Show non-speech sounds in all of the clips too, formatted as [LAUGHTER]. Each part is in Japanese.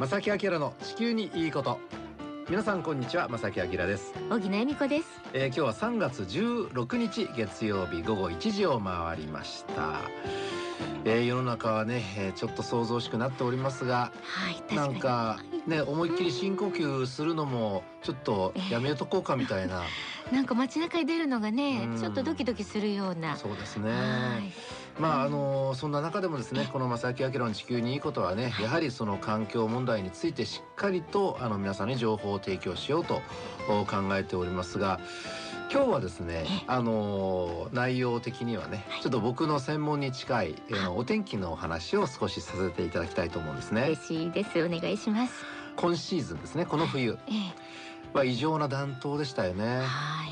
正木明の地球にいいこと皆さんこんにちは正木明です、小木恵美子です。えー、今日は3月16日月曜日午後1時を回りました、えー、世の中はね、えーちょっと想像しくなっておりますがはい。なんかね思いっきり深呼吸するのもちょっとやめとこうかみたいな [LAUGHS] なんか街中に出るのがねうん、ちょっとドキドキするような。そうですねはい。まああのそんな中でもですねこの正木明の地球にいいことはねやはりその環境問題についてしっかりとあの皆さんに情報を提供しようとお考えておりますが今日はですねえあの内容的にはねちょっと僕の専門に近い、えーお天気のお話を少しさせていただきたいと思うんですね嬉しいです。お願いします。今シーズンですねこの冬えは異常な暖冬でしたよえ、ね。はい。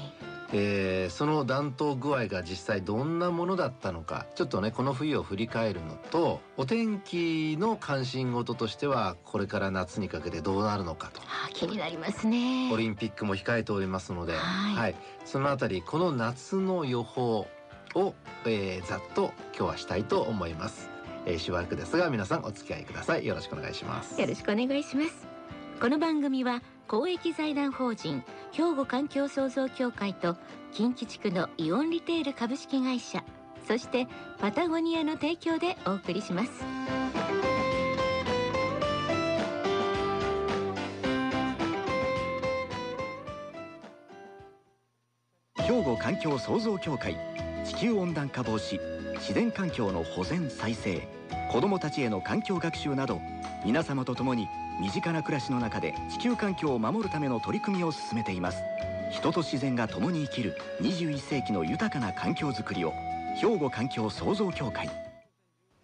えーその暖冬具合が実際どんなものだったのかちょっとねこの冬を振り返るのとお天気の関心事としてはこれから夏にかけてどうなるのかと。あ、気になりますね。オリンピックも控えておりますので、はい。そのあたりこの夏の予報を、えーざっと今日はしたいと思います、えーしばらくですが皆さんお付き合いください。よろしくお願いします。よろしくお願いします。この番組は公益財団法人兵庫環境創造協会と近畿地区のイオンリテール株式会社そしてパタゴニアの提供でお送りします。兵庫環境創造協会地球温暖化防止自然環境の保全再生子どもたちへの環境学習など皆様と共に身近な暮らしの中で地球環境を守るための取り組みを進めています。人と自然が共に生きる21世紀の豊かな環境づくりを兵庫環境創造協会。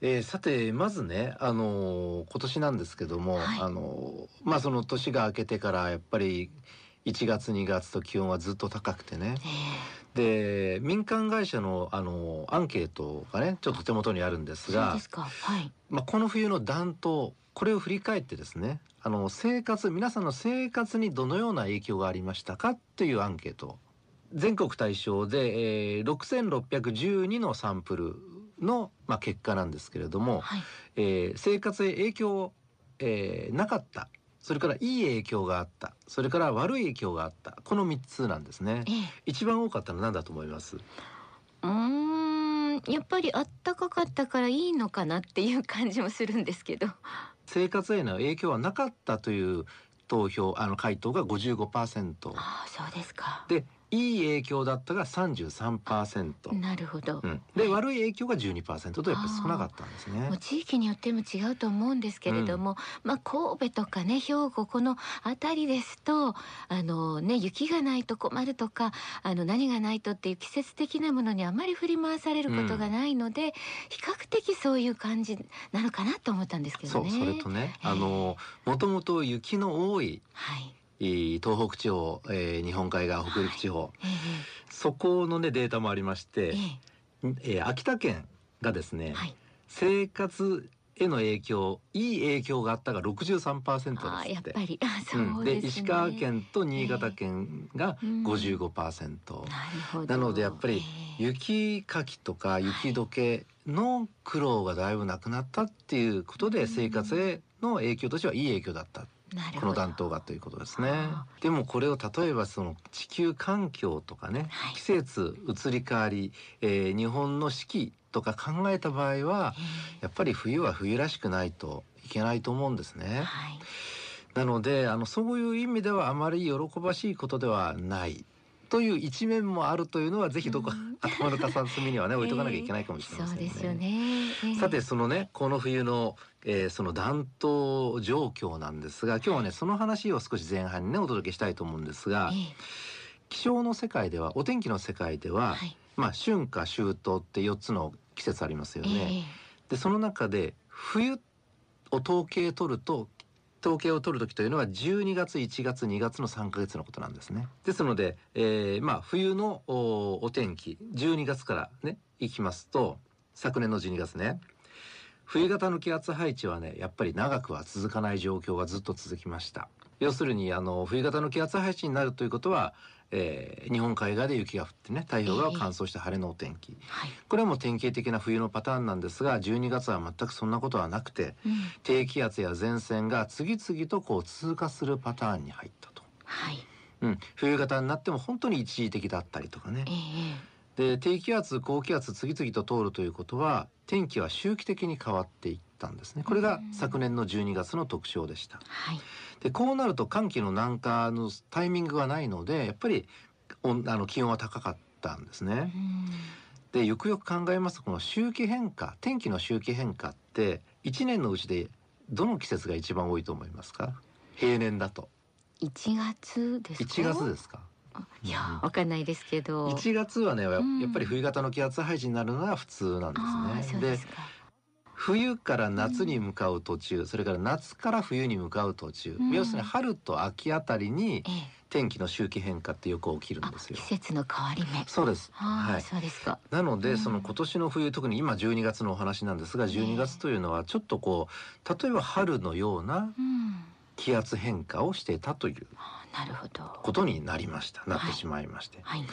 えーさてまずね、あのー今年なんですけども、はい。あのーまあその年が明けてからやっぱり1月2月と気温はずっと高くてね。えで民間会社の、あのーアンケートがねちょっと手元にあるんですが。はい。まあ、この冬の暖冬これを振り返ってですねあの生活皆さんの生活にどのような影響がありましたかっていうアンケート全国対象で、えー6612のサンプルの、まあ、結果なんですけれども、はい。えー生活へ影響、えーなかったそれからいい影響があったそれから悪い影響があったこの3つなんですねええ。一番多かったのは何だと思います？うーんやっぱりあったかかったからいいのかなっていう感じもするんですけど。生活への影響はなかったという投票あの回答が55%ああそうですか。でいい影響だったが33%、なるほど。うん、で悪い影響が12%とやっぱり少なかったんですね。地域によっても違うと思うんですけれども、まあ神戸とかね兵庫この辺りですとあのね雪がないと困るとかあの何がないとっていう季節的なものにあまり振り回されることがないので、比較的そういう感じなのかなと思ったんですけそうどね。それとねええあのもともと雪の多いはい。えー東北地方、えー日本海側北陸地方、えそこのねデータもありましえてえ、え。ー秋田県がですね、えはい。生活への影響いい影響があったが63%ああですって。やっぱ。り。あそうん。うですね。で石川県と新潟県がうん。55%、なるほど。なのでやっぱりええ。雪かきとか雪解けの苦労がだいぶなくなったっていうことでうん。生活への影響としてはいい影響だったこの暖冬がということですねはあ。でもこれを例えばその地球環境とかねはい季節移り変わり、えー日本の四季とか考えた場合はえやっぱり冬は冬らしくないといけないと思うんですえね。はい。なのであのそういう意味ではあまり喜ばしいことではないという一面もあるというのはぜひどこ、うん頭の片隅にはね置いとかなきゃいけないかもしれませんね。そうですよね。ええさてそのねこの冬の、えーその暖冬状況なんですが今日はねその話を少し前半にねお届けしたいと思うんですがええ気象の世界ではお天気の世界では、はい。まあ春夏秋冬って4つの季節ありますよね。えでその中で冬を統計取ると統計を取る時というのは12月1月2月の3ヶ月のことなんですね。ですので、えーまあ冬のおお天気12月からねいきますと昨年の12月ね冬型の気圧配置はねやっぱり長くは続かない状況がずっと続きました要するにあの冬型の気圧配置になるということは、えー日本海側で雪が降ってね太平洋側は乾燥して晴れのお天気、はい。これはもう典型的な冬のパターンなんですが12月は全くそんなことはなくてうん。低気圧や前線が次々とこう通過するパターンに入ったと、はい。うん、冬型になっても本当に一時的だったりとかねええで低気圧高気圧次々と通るということは天気は周期的に変わっていったんですね。これが昨年の12月の特徴でした。はい。でこうなると寒気の南下のタイミングがないのでやっぱり温あの気温は高かったんですね。うん。でよくよく考えますとこの周期変化天気の周期変化って1年のうちでどの季節が一番多いと思いますか？平年だと。一月ですか？1月ですか？いや、わかんないですけど。1月はねやっぱり冬型の気圧配置になるのが普通なんですね。で。冬から夏に向かう途中、それから夏から冬に向かう途中、うん要するに春と秋あたりにええ。天気の周期変化ってよく起きるんあです、よ季。節の変わり目。そうです。はい。そうですか。なので、うんその今年の冬特に今12月のお話なんですが12月というのはちょっとこう例えば春のようなうん。気圧変化をしていたという。ことになりましたなってしまいまして、はい。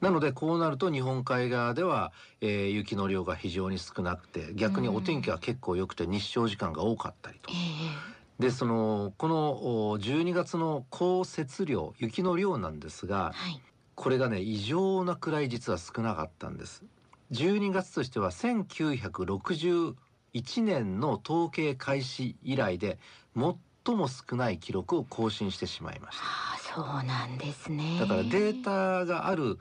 なのでこうなると日本海側では、えー雪の量が非常に少なくて逆にお天気は結構良くて日照時間が多かったりとええ。でそのこのお12月の降雪量雪の量なんですがはい。これがね異常なくらい実は少なかったんです12月としては1961年の統計開始以来で最も少ない記録を更新してしまいましたああ、そうなんですね。だからデータがある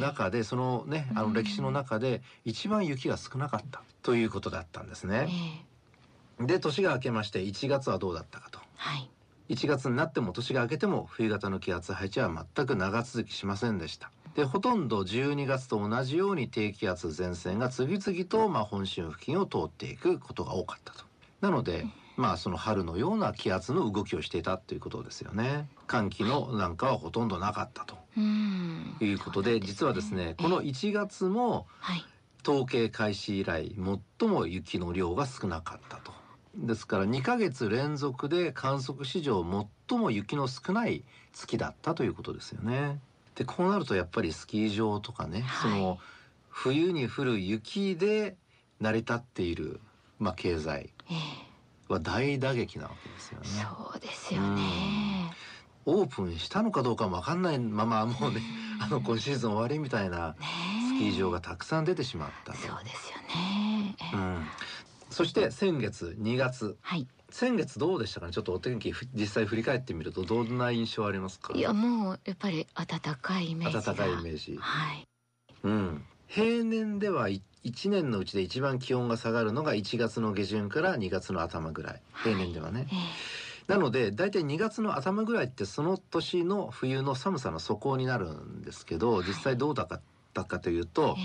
中でそのねあうんの歴史の中で一番雪が少なかったということだったんですえね。え。で年が明けまして1月はどうだったかと。はい。1月になっても年が明けても冬型の気圧配置は全く長続きしませんでした。でほとんど12月と同じように低気圧前線が次々とまあ本州付近を通っていくことが多かったと。なのでまあその春のような気圧の動きをしていたということですよね。寒気のなんかはほとんどなかったと。いうことで実はですねこのええ1月もはい。統計開始以来最も雪の量が少なかったと。ですから2ヶ月連続で観測史上最も雪の少ない月だったということですよね。でこうなるとやっぱりスキー場とかね、はいその冬に降る雪で成り立っている、まあ、経済ええ。は大打撃なわけですよね。そうですよね。オープンしたのかどうかも分かんないままもうねうんあの今シーズン終わりみたいなねスキー場がたくさん出てしまったと。そうですよね。ええうん、そして先月2月はい。先月どうでしたかね？ちょっとお天気ふ実際振り返ってみるとどんな印象ありますか？いやもうやっぱり暖かいイメージが。暖かいイメージ、はい。うん、平年では1年のうちで一番気温が下がるのが1月の下旬から2月の頭ぐらい。平年ではね、えなので大体2月の頭ぐらいってその年の冬の寒さの底になるんですけど実際どうだったかというと、ええ。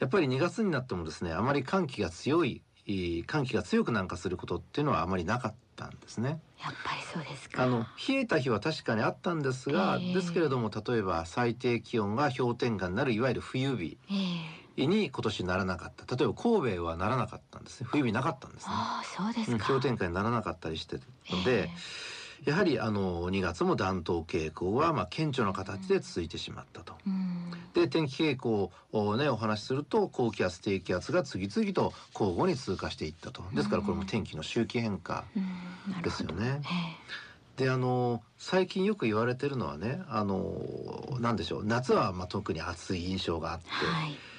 やっぱり2月になってもですねあまり寒気が強いえー寒気が強く南下することっていうのはあまりなかったんですね。えやっぱりそうですか。あの冷えた日は確かにあったんですが、ええ。ですけれども例えば最低気温が氷点下になるいわゆる冬日。ええに今年ならなかった例えば神戸はならなかったんですね冬日なかったんですね。そうですうんか。氷点下にならなかったりしてるので、えやはりあの2月も暖冬傾向はまあ顕著な形で続いてしまったと。えうん。で天気傾向をねお話しすると高気圧低気圧が次々と交互に通過していったとですからこれも天気の周期変化。ですよね。えであの最近よく言われてるのはねあのなんでしょう夏はまあ特に暑い印象があってえ、はい。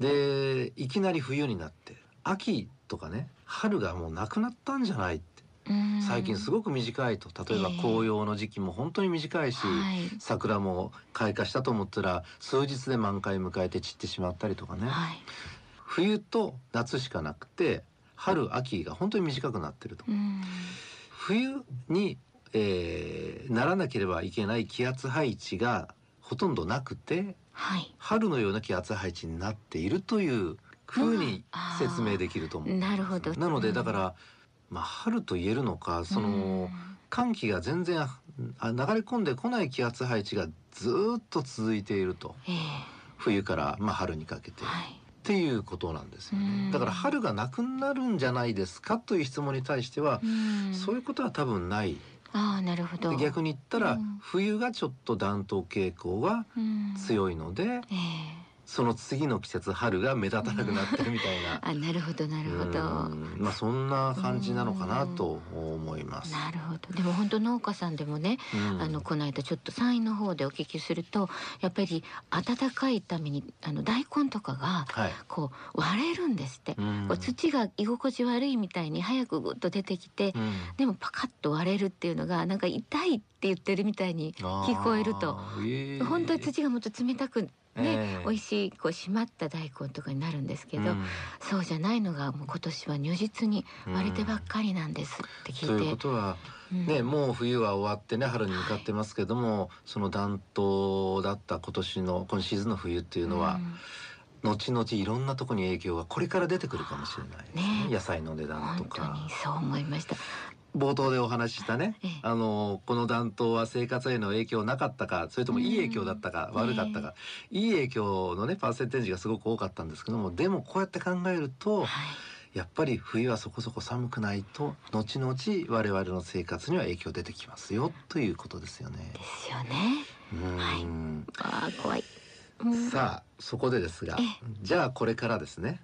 でいきなり冬になって秋とかね春がもうなくなったんじゃないってうん最近すごく短いと例えばええ紅葉の時期も本当に短いし、はい。桜も開花したと思ったら数日で満開迎えて散ってしまったりとかね、はい。冬と夏しかなくて春秋が本当に短くなってるとうん。冬に、えーならなければいけない気圧配置がほとんどなくてはい。春のような気圧配置になっているというふうに説明できると思うなるほどなのでうんだから、まあ、春と言えるのかその、うん寒気が全然あ流れ込んでこない気圧配置がずーっと続いているとええ冬から、まあ、春にかけて。はい。っていうことなんですようんね。だから春がなくなるんじゃないですかという質問に対しては、うんそういうことは多分ない。ああなるほど。で逆に言ったら、うん。冬がちょっと暖冬傾向がうん。強いので、ええその次の季節春が目立たなくなってるみたいな。[LAUGHS] あなるほどなるほど。うん。まあそんな感じなのかなと思います。なるほど。でも本当農家さんでもね、うん。あのこの間ちょっと山陰の方でお聞きするとやっぱり暖かいためにあの大根とかがはい。こう割れるんですって、うん。こう土が居心地悪いみたいに早くぐっと出てきて、うん。でもパカッと割れるっていうのがなんか痛いって言ってるみたいに聞こえると。え。ー本当は土がもっと冷たくね、ええ。美味しいこう締まった大根とかになるんですけど、うん。そうじゃないのがもう今年は如実に割れてばっかりなんですって聞いて、ということはうん。ね、もう冬は終わってね春に向かってますけども、その暖冬だった今年の今シーズンの冬っていうのは、後々いろんなところに影響がこれから出てくるかもしれないですね。ね。野菜の値うん段と本当にかそう思いました。冒頭でお話ししたね、ええ。あのこの暖冬は生活への影響なかったかそれともいい影響だったか、うん。悪かったか、いい影響のねパーセンテージがすごく多かったんですけどもでもこうやって考えると、はい。やっぱり冬はそこそこ寒くないと後々我々の生活には影響出てきますよということですよね。ですよね。うん。ああ怖い。うん。さあそこでですがえ。じゃあこれからですね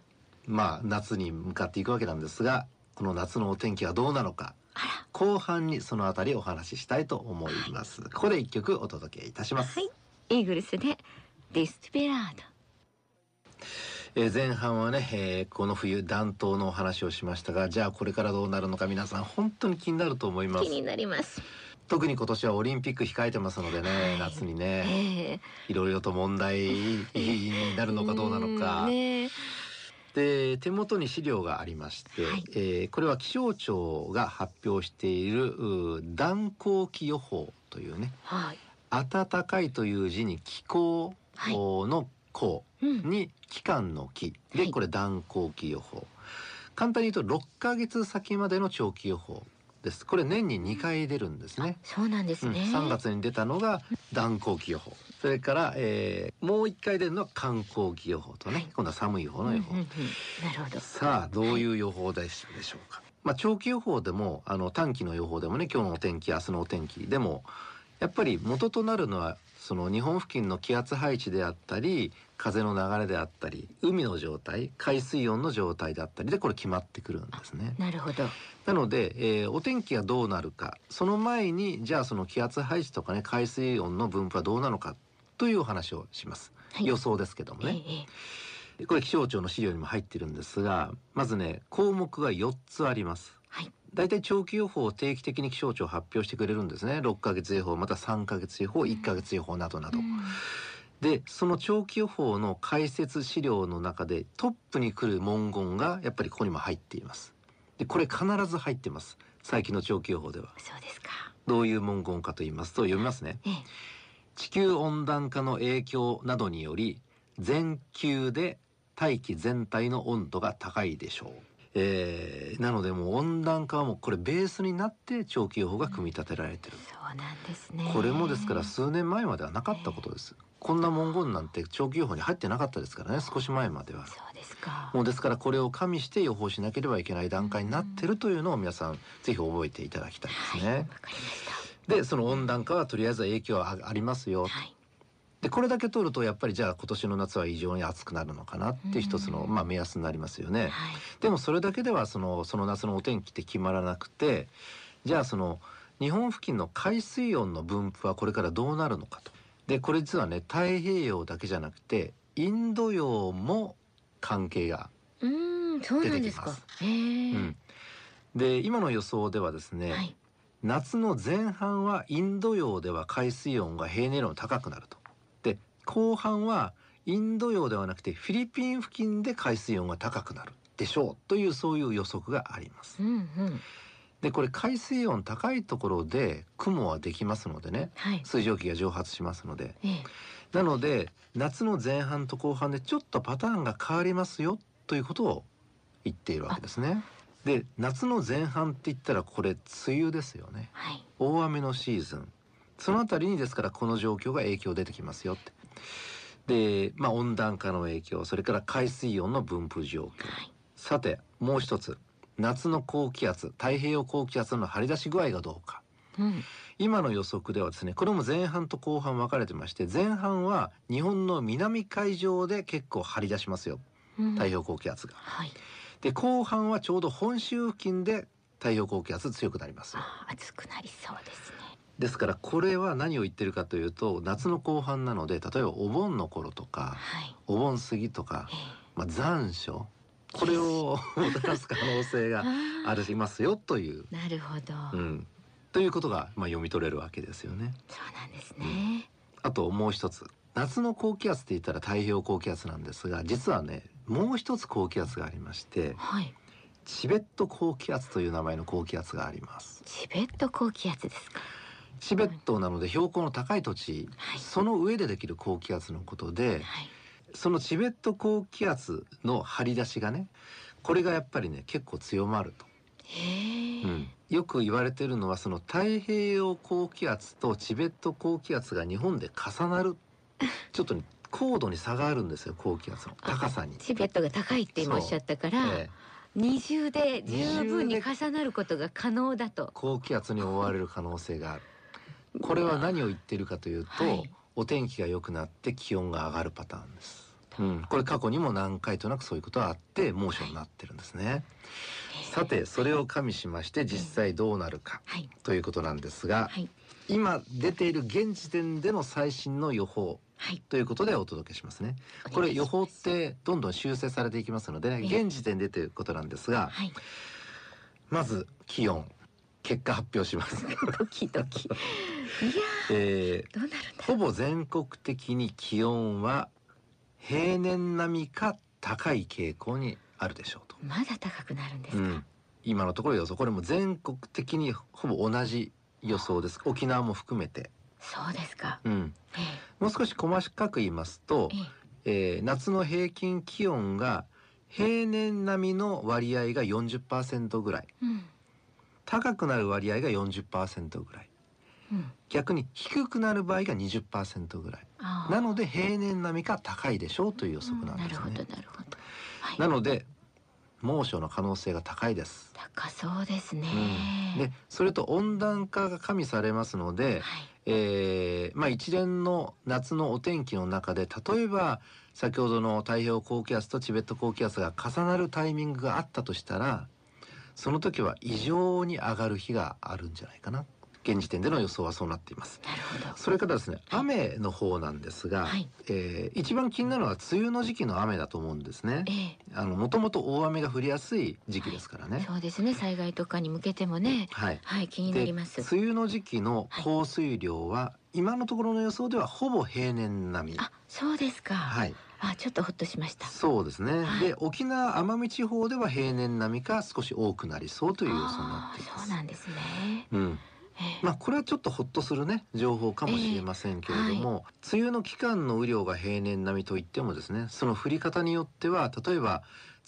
まあ夏に向かっていくわけなんですがこの夏のお天気はどうなのか後半にそのあたりお話ししたいと思います。ここで一曲お届けいたします。はいイーグルスでディスペラード。えー前半はね、えーこの冬暖冬のお話をしましたがじゃあこれからどうなるのか皆さん本当に気になると思います気になります。特に今年はオリンピック控えてますのでね、はい夏にえねえいろいろと問題になるのかどうなのか、うんねで手元に資料がありまして、はい。えーこれは気象庁が発表しているう暖候期予報というねはい。暖かいという字に気候はい。の候うん。に期間の期はい。でこれ暖候期予報。簡単に言うと6ヶ月先までの長期予報です。これ年に2回出るんですね、そうなんですうん、ね。3月に出たのが暖候期予報それから、えーもう1回出るのは寒候期予報とね、はい今度は寒い方の予報、うんうんうんなるほど。さあどういう予報でしでしょうか、まあ長期予報でもあの短期の予報でもね今日のお天気明日のお天気でもやっぱり元となるのはその日本付近の気圧配置であったり風の流れであったり海の状態海水温の状態であったりでこれ決まってくるんですね。なるほど。なので、えーお天気がどうなるかその前にじゃあその気圧配置とかね海水温の分布はどうなのかというお話をします。はい。予想ですけどもね。えええこれ気象庁の資料にも入ってるんですがまずね項目が4つあります。はい。だいたい長期予報を定期的に気象庁発表してくれるんですね。6ヶ月予報また3ヶ月予報1ヶ月予報などなど、うん。でその長期予報の解説資料の中でトップに来る文言がやっぱりここにも入っています。でこれ必ず入ってます。最近の長期予報では。そうですか。どういう文言かと言いますと読みますね。ええ地球温暖化の影響などにより全球で大気全体の温度が高いでしょう、えーなのでもう温暖化はもうこれベースになって長期予報が組み立てられてる、そうなんですね。これもですから数年前まではなかったことです。こんな文言なんて長期予報に入ってなかったですからね。少し前までは。そうですか。もうですからこれを加味して予報しなければいけない段階になってるというのを皆さんぜひ覚えていただきたいですね、はいわかりましでその温暖化はとりあえず影響はあありますよた。はい。でこれだけ取るとやっぱりじゃあ今年の夏は異常に暑くなるのかなっていう一つの、うんまあ、目安になりますよね。はい。でもそれだけではそのその夏のお天気って決まらなくてじゃあその日本付近の海水温の分布はこれからどうなるのかと。でこれ実はね太平洋だけじゃなくてインド洋も関係が、出てきます。うんで今の予想ではですね、はい。夏の前半はインド洋では海水温が平年よりも高くなると。で後半はインド洋ではなくてフィリピン付近で海水温が高くなるでしょうというそういう予測がありますう。んうん。でこれ海水温高いところで雲はできますのでねはい。水蒸気が蒸発しますのでええ。なので夏の前半と後半でちょっとパターンが変わりますよということを言っているわけですね。で夏の前半って言ったらこれ梅雨ですよね。はい。大雨のシーズン。そのあたりにですからこの状況が影響出てきますよって。で、まあ、温暖化の影響それから海水温の分布状況。はい。さてもう一つ。夏の高気圧太平洋高気圧の張り出し具合がどうか。うん。今の予測ではですねこれも前半と後半分かれてまして前半は日本の南海上で結構張り出しますよ。うん。太平洋高気圧が。はいで後半はちょうど本州付近で太平洋高気圧強くなります暑くなりそうですね。ですからこれは何を言ってるかというと夏の後半なので例えばお盆の頃とかはい。お盆過ぎとかえ、まあ、残暑これをもたらす可能性えが [LAUGHS] あありますよという、ーなるほど、うん、ということがまあ読み取れるわけですよね。そうなんですね、あともう一つ。夏の高気圧って言ったら太平洋高気圧なんですが実はねもう一つ高気圧がありましてはい。チベット高気圧という名前の高気圧があります。チベット高気圧ですか。チベットなので標高の高い土地、はい。その上でできる高気圧のことではい。そのチベット高気圧の張り出しがねこれがやっぱりね結構強まると、うん。よく言われてるのはその太平洋高気圧とチベット高気圧が日本で重なる。ちょっとね高度に差があるんですよ高気圧の高さに。チベットが高いって今おっしゃったから、ええ二重で十分に重なることが可能だと高気圧に覆われる可能性がある。これは何を言ってるかというと、はいお天気が良くなって気温が上がるパターンです。うん、これ過去にも何回となくそういうことはあって猛暑になってるんですね。さてそれを加味しまして実際どうなるかはいということなんですが、はい今出ている現時点での最新の予報はい。ということでお届けしますね。これ予報ってどんどん修正されていきますので、現時点でということなんですが、はい。まず気温結果発表します。[LAUGHS] ドキドキ。いやえーーどうなるんだほぼ全国的に気温は平年並みか高い傾向にあるでしょうと。まだ高くなるんですか、うん、今のところ予想。これも全国的にほぼ同じ予想です。沖縄も含めて、そうですか。うん、えもう少し細かく言いますとえ、え。えー夏の平均気温が平年並みの割合が40%ぐらい。えうん。高くなる割合が40%ぐらい。うん。逆に低くなる場合が20%ぐらい。なので平年並みか高いでしょうという予測なんですうなるねほどなるほど。はい。なので猛暑の可能性が高いです、高そうですね、うん、でそれと温暖化が加味されますので、はいえーまあ、一連の夏のお天気の中で例えば先ほどの太平洋高気圧とチベット高気圧が重なるタイミングがあったとしたらその時は異常に上がる日があるんじゃないかな。現時点での予想はそうなっています。なるほど。それからですね雨の方なんですが、はい。えー一番気になるのは梅雨の時期の雨だと思うんですね。ええ。あのもともと大雨が降りやすい時期ですからね。そうですね。災害とかに向けてもね。はい。はい気になでります。梅雨の時期の降水量は、今のところの予想ではほぼ平年並み。あそうですか、はい。あちょっとほっとしました。そうですね、はい。で沖縄奄美地方では平年並みか少し多くなりそうという予想になっています。そうなんですね、うん、ええまあこれはちょっとほっとするね情報かもしれませんけれども、梅雨の期間の雨量が平年並みといってもですねその降り方によっては例えば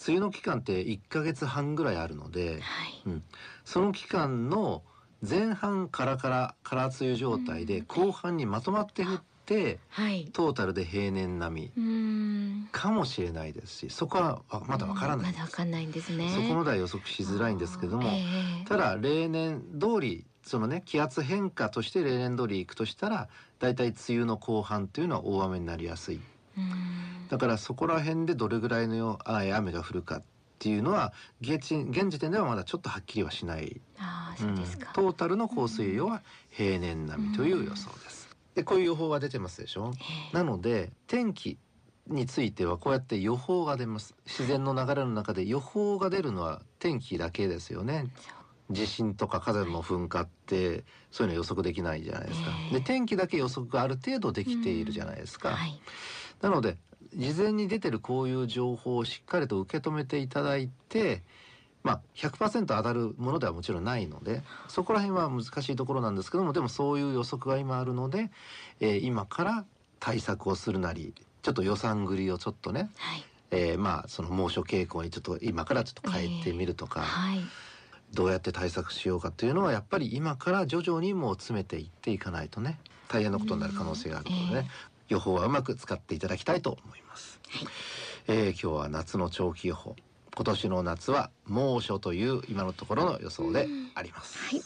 梅雨の期間って1ヶ月半ぐらいあるのではい。その期間の前半カラカラ空梅雨状態でうん。後半にまとまって降ってはい。トータルで平年並みかもしれないですしそこはわまだわからないまだわかんないんですね。そこまでは予測しづらいんですけども、ええ。ただ例年通りそのね気圧変化として例年通りいくとしたらだいたい梅雨の後半というのは大雨になりやすい。だからそこら辺でどれぐらいのよあ雨が降るかっていうのは現時現時点ではまだちょっとはっきりはしない、ああそうですか、うん。トータルの降水量は平年並みという予想です。でこういう予報が出てますでしょ？ええ。なので天気についてはこうやって予報が出ます。自然の流れの中で予報が出るのは天気だけですよね地震とか火山の噴火ってそういうの予測できないじゃないですか、ええ。で天気だけ予測がある程度できているじゃないですか、はい。なので事前に出てるこういう情報をしっかりと受け止めていただいてまあ100%当たるものではもちろんないのでそこら辺は難しいところなんですけどもでもそういう予測が今あるので、えー今から対策をするなりちょっと予算繰りをちょっとね、はい。えーまあその猛暑傾向にちょっと今からちょっと変えてみるとか、はいどうやって対策しようかというのはやっぱり今から徐々にもう詰めていっていかないとね大変なことになる可能性があるのでね、予報はうまく使っていただきたいと思います、はい。えー今日は夏の長期予報。今年の夏は猛暑という今のところの予想であります、はい。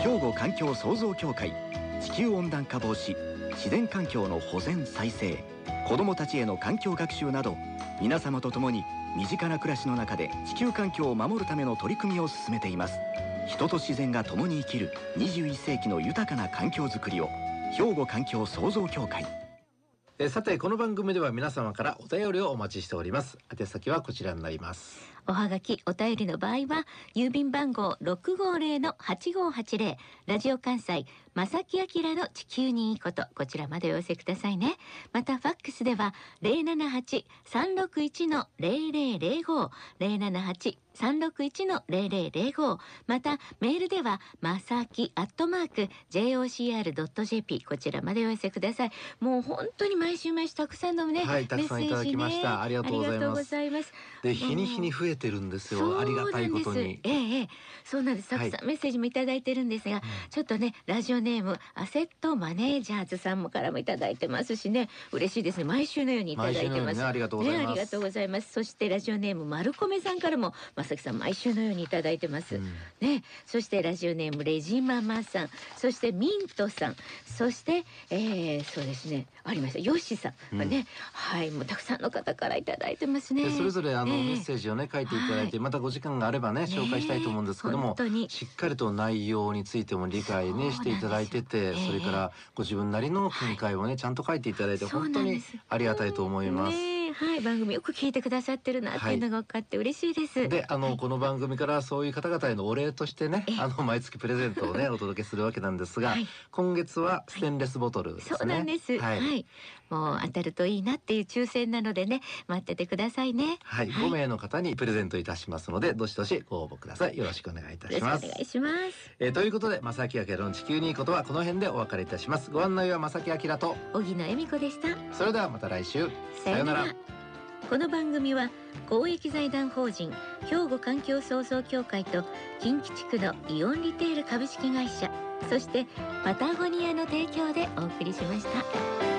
兵庫環境創造協会地球温暖化防止自然環境の保全再生子どもたちへの環境学習など皆様と共に身近な暮らしの中で地球環境を守るための取り組みを進めています。人と自然が共に生きる21世紀の豊かな環境づくりを兵庫環境創造協会。えさてこの番組では皆様からお便りをお待ちしております。宛先はこちらになります。おはがきお便りの場合は郵便番号650-8580ラジオ関西正木明の地球にいいことこちらまでお寄せくださいね。またファックスでは078-361-0005八三六一の零零零五。またメールではまさきアットマーク jocr ドット jp こちらまでお寄せください。もう本当に毎週毎週たくさんのね、はいたくさんいただきました。メッセージねありがとうございます。で日に日に増えてるんですよ。ありがたいことに。そうなんです。ええええ。そうなんです。たくさんメッセージもいただいてるんですが、ちょっとねラジオネームアセットマネージャーズさんもからもいただいてますしね、嬉しいですね。毎週のようにいただいてます。ねありがとうございます。ねありがとうございます。そしてラジオネームマルコメさんからもまさきさん毎週のようにいただいてます。うん。ね、そしてラジオネームレジママさん、そしてミントさん、そして、えー、そうですね、ありました。ヨッシーさん。がね、はい、もうたくさんの方からいただいてますね。でそれぞれあの、ええメッセージをね書いていただいて、はまたご時間があればね紹介したいと思うんですけども本当にしっかりと内容についても理解ねしていただいててええそれからご自分なりの見解をねちゃんと書いていただいて本当にありがたいと思います。ねえはい、番組よく聞いてくださってるなっていうのが分かって嬉しいです。であの、この番組からそういう方々へのお礼としてねええ。あの毎月プレゼントをねお届けするわけなんですが、はい。今月はステンレスボトルですね。そうなんです。ははいい、もう当たるといいなっていう抽選なのでね、待っててくださいね。はい、5名の方にプレゼントいたしますのでどしどしご応募くださいよろしくお願いいたします願いします。えーということで正木明の地球にいいことはこの辺でお別れいたしますご案内は正木明と荻野恵美子でした。それではまた来週さようならこの番組は公益財団法人兵庫環境創造協会と近畿地区のイオンリテール株式会社そしてパタゴニアの提供でお送りしました。